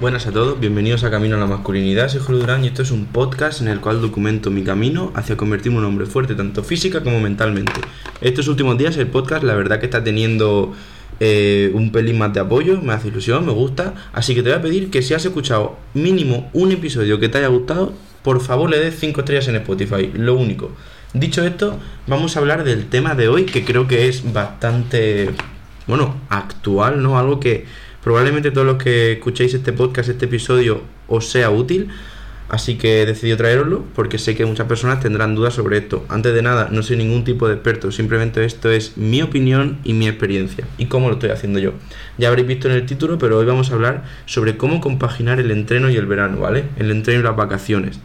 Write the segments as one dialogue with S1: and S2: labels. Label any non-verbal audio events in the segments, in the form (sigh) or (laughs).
S1: Buenas a todos, bienvenidos a Camino a la Masculinidad, soy Julio Durán y esto es un podcast en el cual documento mi camino hacia convertirme en un hombre fuerte tanto física como mentalmente. Estos últimos días el podcast la verdad que está teniendo eh, un pelín más de apoyo, me hace ilusión, me gusta, así que te voy a pedir que si has escuchado mínimo un episodio que te haya gustado, por favor le des 5 estrellas en Spotify, lo único. Dicho esto, vamos a hablar del tema de hoy que creo que es bastante, bueno, actual, ¿no? Algo que probablemente todos los que escuchéis este podcast, este episodio, os sea útil. Así que he decidido traeroslo porque sé que muchas personas tendrán dudas sobre esto. Antes de nada, no soy ningún tipo de experto, simplemente esto es mi opinión y mi experiencia y cómo lo estoy haciendo yo. Ya habréis visto en el título, pero hoy vamos a hablar sobre cómo compaginar el entreno y el verano, ¿vale? El entreno y las vacaciones.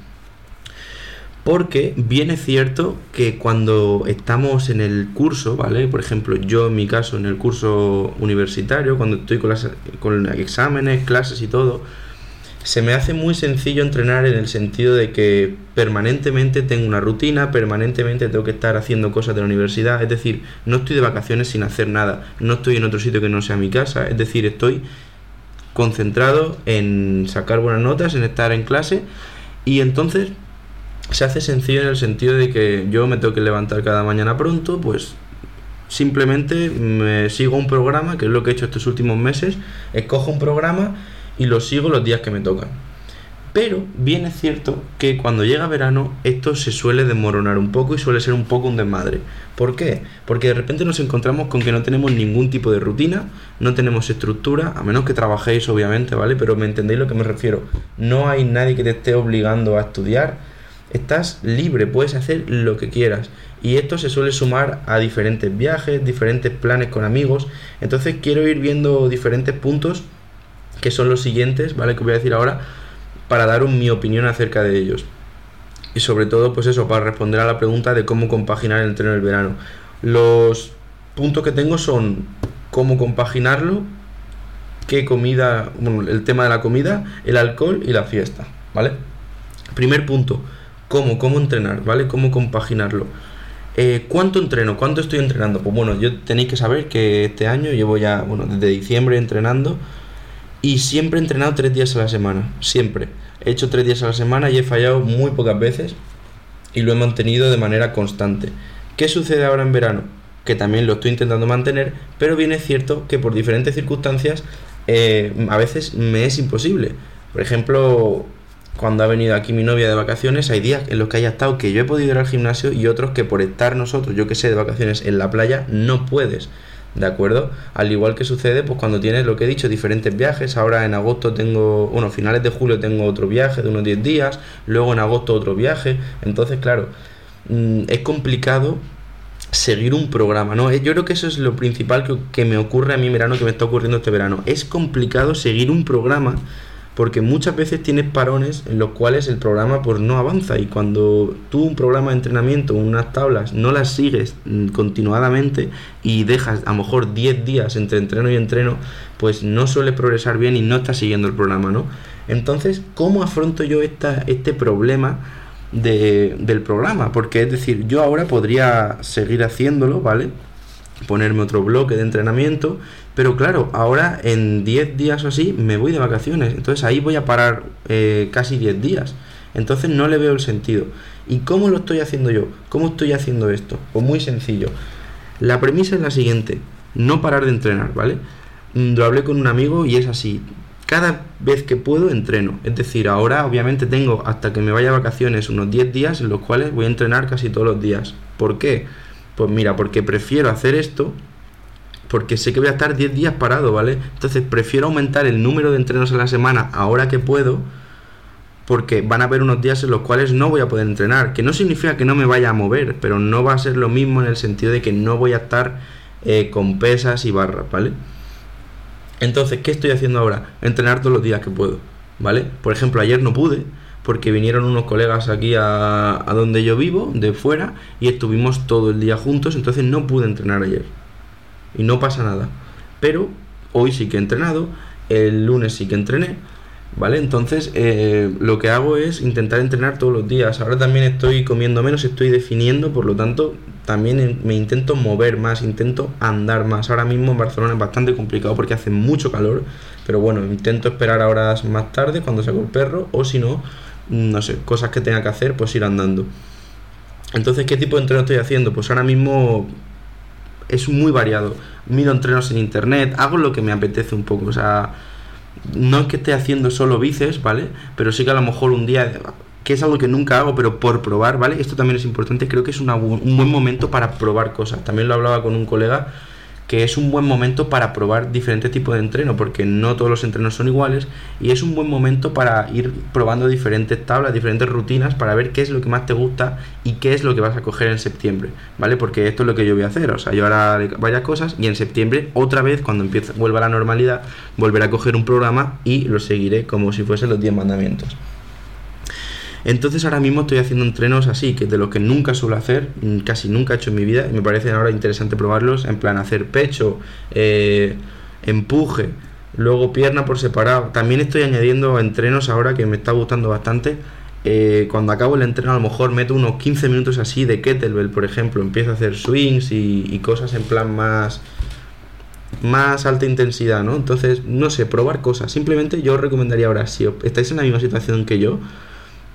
S1: Porque bien es cierto que cuando estamos en el curso, ¿vale? Por ejemplo, yo en mi caso en el curso universitario, cuando estoy con, con exámenes, clases y todo, se me hace muy sencillo entrenar en el sentido de que permanentemente tengo una rutina, permanentemente tengo que estar haciendo cosas de la universidad, es decir, no estoy de vacaciones sin hacer nada, no estoy en otro sitio que no sea mi casa, es decir, estoy concentrado en sacar buenas notas, en estar en clase. Y entonces se hace sencillo en el sentido de que yo me tengo que levantar cada mañana pronto, pues simplemente me sigo un programa, que es lo que he hecho estos últimos meses, escojo un programa y lo sigo los días que me tocan. Pero bien es cierto que cuando llega verano esto se suele desmoronar un poco y suele ser un poco un desmadre. ¿Por qué? Porque de repente nos encontramos con que no tenemos ningún tipo de rutina, no tenemos estructura, a menos que trabajéis obviamente, ¿vale? Pero me entendéis lo que me refiero. No hay nadie que te esté obligando a estudiar, estás libre, puedes hacer lo que quieras. Y esto se suele sumar a diferentes viajes, diferentes planes con amigos. Entonces quiero ir viendo diferentes puntos que son los siguientes, ¿vale? Que voy a decir ahora para dar mi opinión acerca de ellos. Y sobre todo, pues eso, para responder a la pregunta de cómo compaginar el entreno del verano. Los puntos que tengo son cómo compaginarlo, qué comida, bueno, el tema de la comida, el alcohol y la fiesta, ¿vale? Primer punto, cómo, cómo entrenar, ¿vale? Cómo compaginarlo. Eh, ¿Cuánto entreno? ¿Cuánto estoy entrenando? Pues bueno, yo tenéis que saber que este año llevo ya, bueno, desde diciembre entrenando y siempre he entrenado tres días a la semana, siempre. He hecho tres días a la semana y he fallado muy pocas veces y lo he mantenido de manera constante. ¿Qué sucede ahora en verano? Que también lo estoy intentando mantener, pero bien es cierto que por diferentes circunstancias eh, a veces me es imposible. Por ejemplo, cuando ha venido aquí mi novia de vacaciones, hay días en los que haya estado que yo he podido ir al gimnasio y otros que por estar nosotros, yo que sé, de vacaciones en la playa, no puedes. ¿De acuerdo? Al igual que sucede pues cuando tienes lo que he dicho, diferentes viajes. Ahora en agosto tengo, bueno, finales de julio tengo otro viaje de unos 10 días, luego en agosto otro viaje. Entonces, claro, mm, es complicado seguir un programa, ¿no? Yo creo que eso es lo principal que, que me ocurre a mí verano, que me está ocurriendo este verano. Es complicado seguir un programa porque muchas veces tienes parones en los cuales el programa pues no avanza y cuando tú un programa de entrenamiento, unas tablas, no las sigues mm, continuadamente y dejas a lo mejor 10 días entre entreno y entreno, pues no suele progresar bien y no estás siguiendo el programa, ¿no? Entonces, ¿cómo afronto yo esta, este problema de, del programa? Porque es decir, yo ahora podría seguir haciéndolo, ¿vale? Ponerme otro bloque de entrenamiento pero claro, ahora en 10 días o así me voy de vacaciones. Entonces ahí voy a parar eh, casi 10 días. Entonces no le veo el sentido. ¿Y cómo lo estoy haciendo yo? ¿Cómo estoy haciendo esto? Pues muy sencillo. La premisa es la siguiente. No parar de entrenar, ¿vale? Mm, lo hablé con un amigo y es así. Cada vez que puedo entreno. Es decir, ahora obviamente tengo hasta que me vaya a vacaciones unos 10 días en los cuales voy a entrenar casi todos los días. ¿Por qué? Pues mira, porque prefiero hacer esto porque sé que voy a estar 10 días parado, ¿vale? Entonces prefiero aumentar el número de entrenos a la semana ahora que puedo, porque van a haber unos días en los cuales no voy a poder entrenar, que no significa que no me vaya a mover, pero no va a ser lo mismo en el sentido de que no voy a estar eh, con pesas y barras, ¿vale? Entonces, ¿qué estoy haciendo ahora? Entrenar todos los días que puedo, ¿vale? Por ejemplo, ayer no pude, porque vinieron unos colegas aquí a, a donde yo vivo, de fuera, y estuvimos todo el día juntos, entonces no pude entrenar ayer y no pasa nada. Pero hoy sí que he entrenado, el lunes sí que entrené, ¿vale? Entonces eh, lo que hago es intentar entrenar todos los días. Ahora también estoy comiendo menos, estoy definiendo, por lo tanto también me intento mover más, intento andar más. Ahora mismo en Barcelona es bastante complicado porque hace mucho calor, Pero bueno, intento esperar horas más tarde cuando saco el perro o si no, no sé, cosas que tenga que hacer, pues ir andando. Entonces, ¿qué tipo de entreno estoy haciendo? Pues ahora mismo es muy variado. Miro entrenos en internet, hago lo que me apetece un poco. O sea, no es que esté haciendo solo bíceps, ¿vale? Pero sí que a lo mejor un día, que es algo que nunca hago, pero por probar, ¿vale? Esto también es importante, creo que es un buen momento para probar cosas. También lo hablaba con un colega que es un buen momento para probar diferentes tipos de entreno, porque no todos los entrenos son iguales, y es un buen momento para ir probando diferentes tablas, diferentes rutinas, para ver qué es lo que más te gusta y qué es lo que vas a coger en septiembre, ¿vale? Porque esto es lo que yo voy a hacer, o sea, yo ahora varias cosas y en septiembre otra vez, cuando empiece, vuelva a la normalidad, volveré a coger un programa y lo seguiré como si fuesen los 10 mandamientos. Entonces ahora mismo estoy haciendo entrenos así, que de lo que nunca suelo hacer, mm, casi nunca he hecho en mi vida, y me parece ahora interesante probarlos, en plan hacer pecho, eh, empuje, luego pierna por separado. También estoy añadiendo entrenos ahora que me está gustando bastante. Eh, cuando acabo el entreno a lo mejor meto unos 15 minutos así de kettlebell, por ejemplo, empiezo a hacer swings y, y cosas en plan más más alta intensidad, ¿no? Entonces, no sé, probar cosas. Simplemente yo os recomendaría ahora, si estáis en la misma situación que yo,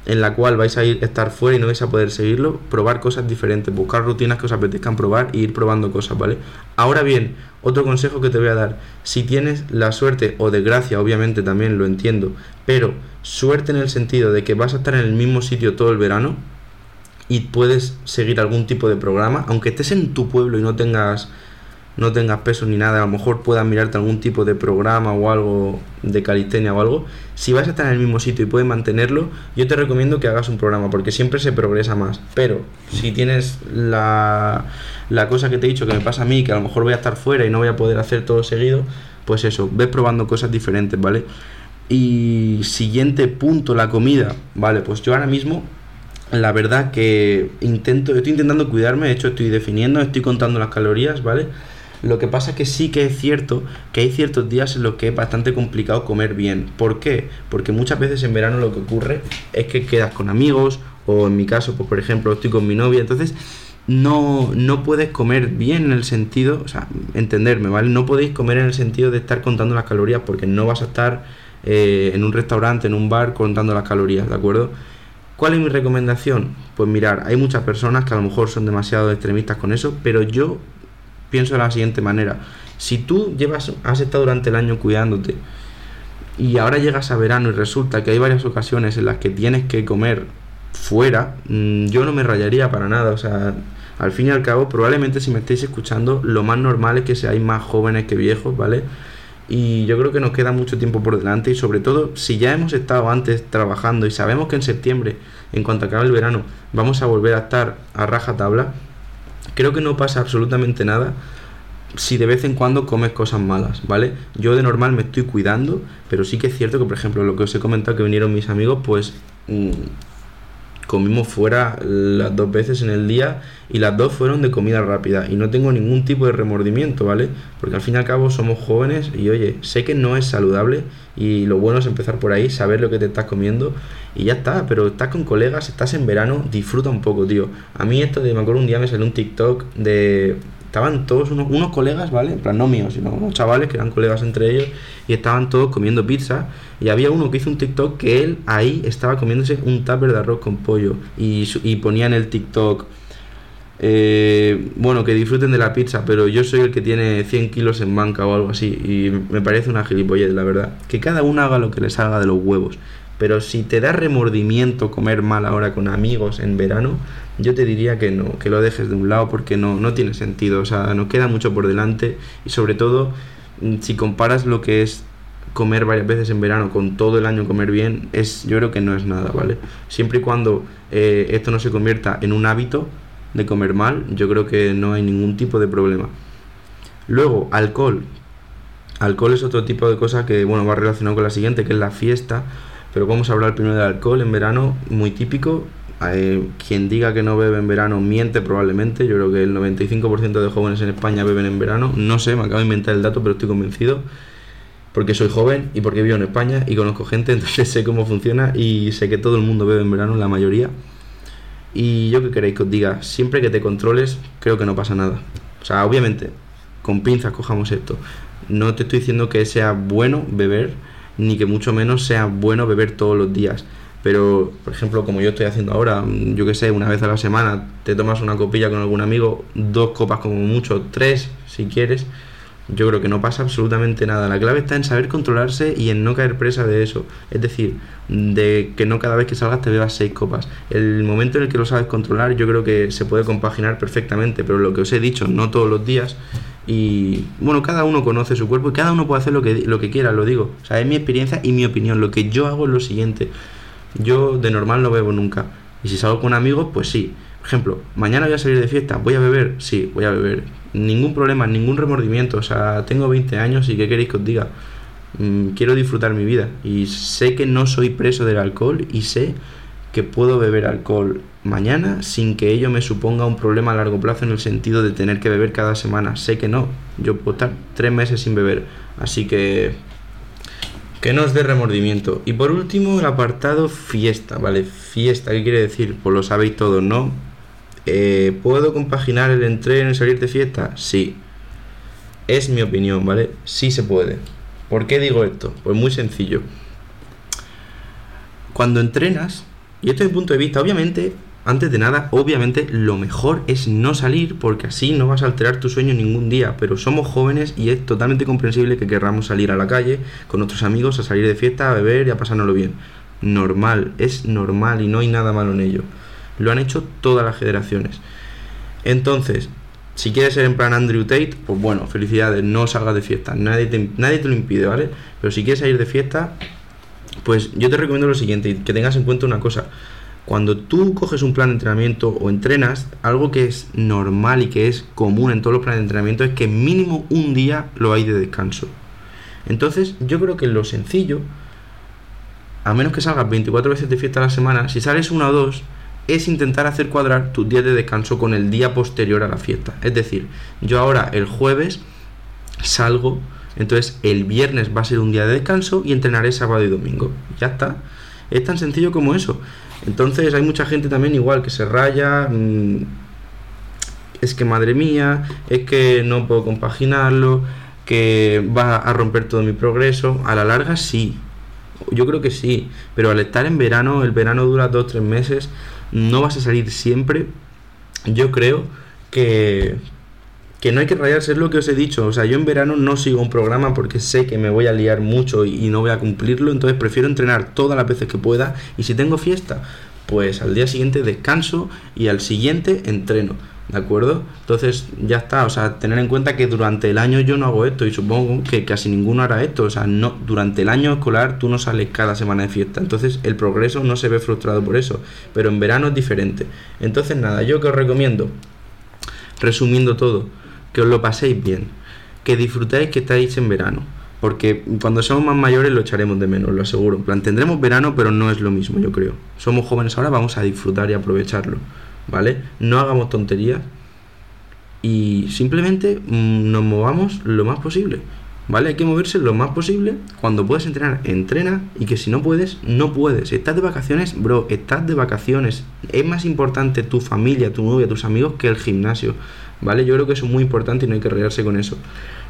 S1: en la cual vais a ir estar fuera y no vais a poder seguirlo, probar cosas diferentes, buscar rutinas que os apetezcan probar e ir probando cosas, ¿vale? Ahora bien, otro consejo que te voy a dar, si tienes la suerte o desgracia, obviamente también lo entiendo, pero suerte en el sentido de que vas a estar en el mismo sitio todo el verano y puedes seguir algún tipo de programa, aunque estés en tu pueblo y no tengas no tengas peso ni nada, a lo mejor puedas mirarte algún tipo de programa o algo de calistenia o algo, si vas a estar en el mismo sitio y puedes mantenerlo, yo te recomiendo que hagas un programa porque siempre se progresa más. Pero si tienes la, la cosa que te he dicho que me pasa a mí, que a lo mejor voy a estar fuera y no voy a poder hacer todo seguido, pues eso, ves probando cosas diferentes, ¿vale? Y siguiente punto, la comida, ¿vale? Pues yo ahora mismo la verdad que intento, estoy intentando cuidarme, de hecho estoy definiendo, estoy contando las calorías, ¿vale? Lo que pasa que sí que es cierto que hay ciertos días en los que es bastante complicado comer bien. ¿Por qué? Porque muchas veces en verano lo que ocurre es que quedas con amigos o en mi caso, pues por ejemplo, estoy con mi novia, entonces no, no puedes comer bien en el sentido, o sea, entenderme, ¿vale? No podéis comer en el sentido de estar contando las calorías porque no vas a estar eh, en un restaurante, en un bar contando las calorías, ¿de acuerdo? ¿Cuál es mi recomendación? Pues mirar, hay muchas personas que a lo mejor son demasiado extremistas con eso, pero yo pienso de la siguiente manera. Si tú llevas, has estado durante el año cuidándote y ahora llegas a verano y resulta que hay varias ocasiones en las que tienes que comer fuera, mm, yo no me rayaría para nada. O sea, al fin y al cabo, probablemente si me estáis escuchando, lo más normal es que seáis más jóvenes que viejos, ¿vale? Y yo creo que nos queda mucho tiempo por delante y sobre todo si ya hemos estado antes trabajando y sabemos que en septiembre, en cuanto acabe el verano, vamos a volver a estar a raja tabla, creo que no pasa absolutamente nada si de vez en cuando comes cosas malas, ¿vale? Yo de normal me estoy cuidando, pero sí que es cierto que, por ejemplo, lo que os he comentado que vinieron mis amigos, pues mm, comimos fuera las dos veces en el día y las dos fueron de comida rápida y no tengo ningún tipo de remordimiento, ¿vale? Porque al fin y al cabo somos jóvenes y oye, sé que no es saludable y lo bueno es empezar por ahí, saber lo que te estás comiendo y ya está, pero estás con colegas, estás en verano, disfruta un poco, tío. A mí esto de, me acuerdo un día me salió un TikTok de... Estaban todos unos, unos colegas, ¿vale? En plan, no míos, sino unos chavales que eran colegas entre ellos y estaban todos comiendo pizza y había uno que hizo un TikTok que él ahí estaba comiéndose un tupper de arroz con pollo y, y ponía en el TikTok eh, bueno, que disfruten de la pizza, pero yo soy el que tiene 100 kilos en banca o algo así. Y me parece una gilipollez, la verdad. Que cada uno haga lo que le salga de los huevos. Pero si te da remordimiento comer mal ahora con amigos en verano, yo te diría que no, que lo dejes de un lado porque no, no tiene sentido. O sea, nos queda mucho por delante. Y sobre todo, mm, si comparas lo que es comer varias veces en verano con todo el año comer bien, es, yo creo que no es nada, ¿vale? Siempre y cuando eh, esto no se convierta en un hábito, de comer mal, yo creo que no hay ningún tipo de problema. Luego, alcohol. Alcohol es otro tipo de cosa que, bueno, va relacionado con la siguiente, que es la fiesta. Pero vamos a hablar primero de alcohol en verano, muy típico. Eh, quien diga que no bebe en verano miente probablemente. Yo creo que el 95% de jóvenes en España beben en verano. No sé, me acabo de inventar el dato, pero estoy convencido. Porque soy joven y porque vivo en España y conozco gente, (laughs) entonces sé cómo funciona y sé que todo el mundo bebe en verano, la mayoría. Y yo que queréis que os diga, siempre que te controles, creo que no pasa nada. O sea, obviamente, con pinzas cojamos esto. No te estoy diciendo que sea bueno beber, ni que mucho menos sea bueno beber todos los días. Pero, por ejemplo, como yo estoy haciendo ahora, yo que sé, una vez a la semana te tomas una copilla con algún amigo, dos copas como mucho, tres si quieres, yo creo que no pasa absolutamente nada. La clave está en saber controlarse y en no caer presa de eso. Es decir, de que no cada vez que salgas te bebas seis copas. El momento en el que lo sabes controlar yo creo que se puede compaginar perfectamente, pero lo que os he dicho, no todos los días. Y bueno, cada uno conoce su cuerpo y cada uno puede hacer lo que, lo que quiera, lo digo. O sea, es mi experiencia y mi opinión. Lo que yo hago es lo siguiente. Yo de normal no bebo nunca. Y si salgo con amigos, pues sí. Por ejemplo, mañana voy a salir de fiesta, ¿voy a beber? Sí, voy a beber ningún problema, ningún remordimiento. O sea, tengo 20 años y ¿qué queréis que os diga? Mm, quiero disfrutar mi vida y sé que no soy preso del alcohol y sé que puedo beber alcohol mañana sin que ello me suponga un problema a largo plazo en el sentido de tener que beber cada semana. Sé que no, yo puedo estar tres meses sin beber. Así que que no os dé remordimiento. Y por último, el apartado fiesta, ¿vale? Fiesta, ¿qué quiere decir? Pues lo sabéis todos, ¿no? Eh, ¿Puedo compaginar el entreno y salir de fiesta? Sí. Es mi opinión, ¿vale? Sí se puede. ¿Por qué digo esto? Pues muy sencillo. Cuando entrenas, y esto es mi punto de vista, obviamente, antes de nada, obviamente lo mejor es no salir porque así no vas a alterar tu sueño ningún día, pero somos jóvenes y es totalmente comprensible que querramos salir a la calle con nuestros amigos a salir de fiesta, a beber y a pasárnoslo bien. Normal, es normal y no hay nada malo en ello. Lo han hecho todas las generaciones. Entonces, si quieres ser en plan Andrew Tate, pues bueno, felicidades, no salgas de fiesta, nadie te, nadie te lo impide, ¿vale? Pero si quieres salir de fiesta, pues yo te recomiendo lo siguiente, que tengas en cuenta una cosa. Cuando tú coges un plan de entrenamiento o entrenas, algo que es normal y que es común en todos los planes de entrenamiento es que mínimo un día lo hay de descanso. Entonces, yo creo que lo sencillo, a menos que salgas 24 veces de fiesta a la semana, si sales una o dos, es intentar hacer cuadrar tus días de descanso con el día posterior a la fiesta. Es decir, yo ahora el jueves salgo, entonces el viernes va a ser un día de descanso y entrenaré sábado y domingo. Ya está. Es tan sencillo como eso. Entonces hay mucha gente también igual que se raya. Mm, es que madre mía, es que no puedo compaginarlo, que va a romper todo mi progreso. A la larga sí, yo creo que sí, pero al estar en verano, el verano dura dos o tres meses, no vas a salir siempre. Yo creo que, que no hay que rayarse, es lo que os he dicho. O sea, yo en verano no sigo un programa porque sé que me voy a liar mucho y, no voy a cumplirlo. Entonces prefiero entrenar todas las veces que pueda. Y si tengo fiesta, pues al día siguiente descanso y al siguiente entreno. ¿De acuerdo? Entonces ya está, o sea, tener en cuenta que durante el año yo no hago esto y supongo que casi ninguno hará esto, o sea, no, durante el año escolar tú no sales cada semana de fiesta, entonces el progreso no se ve frustrado por eso, pero en verano es diferente. Entonces nada, yo que os recomiendo, resumiendo todo, que os lo paséis bien, que disfrutéis que estáis en verano, porque cuando somos más mayores lo echaremos de menos, lo aseguro. En plan, tendremos verano, pero no es lo mismo, yo creo. Somos jóvenes ahora, vamos a disfrutar y aprovecharlo. ¿vale? No hagamos tonterías y simplemente mm, nos movamos lo más posible, ¿vale? Hay que moverse lo más posible. Cuando puedes entrenar, entrena y que si no puedes, no puedes. Estás de vacaciones, bro, estás de vacaciones. Es más importante tu familia, tu novia, tus amigos que el gimnasio, ¿vale? Yo creo que eso es muy importante y no hay que reírse con eso.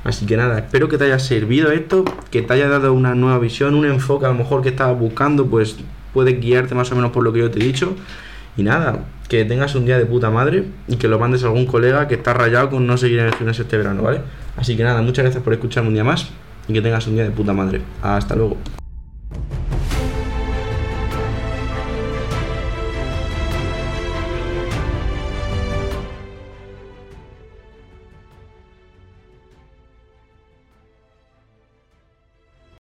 S1: Así que nada, espero que te haya servido esto, que te haya dado una nueva visión, un enfoque a lo mejor que estabas buscando, pues puedes guiarte más o menos por lo que yo te he dicho. Y nada, que tengas un día de puta madre y que lo mandes a algún colega que está rayado con no seguir en el gimnasio este verano, ¿vale? Así que nada, muchas gracias por escucharme un día más y que tengas un día de puta madre. Hasta luego.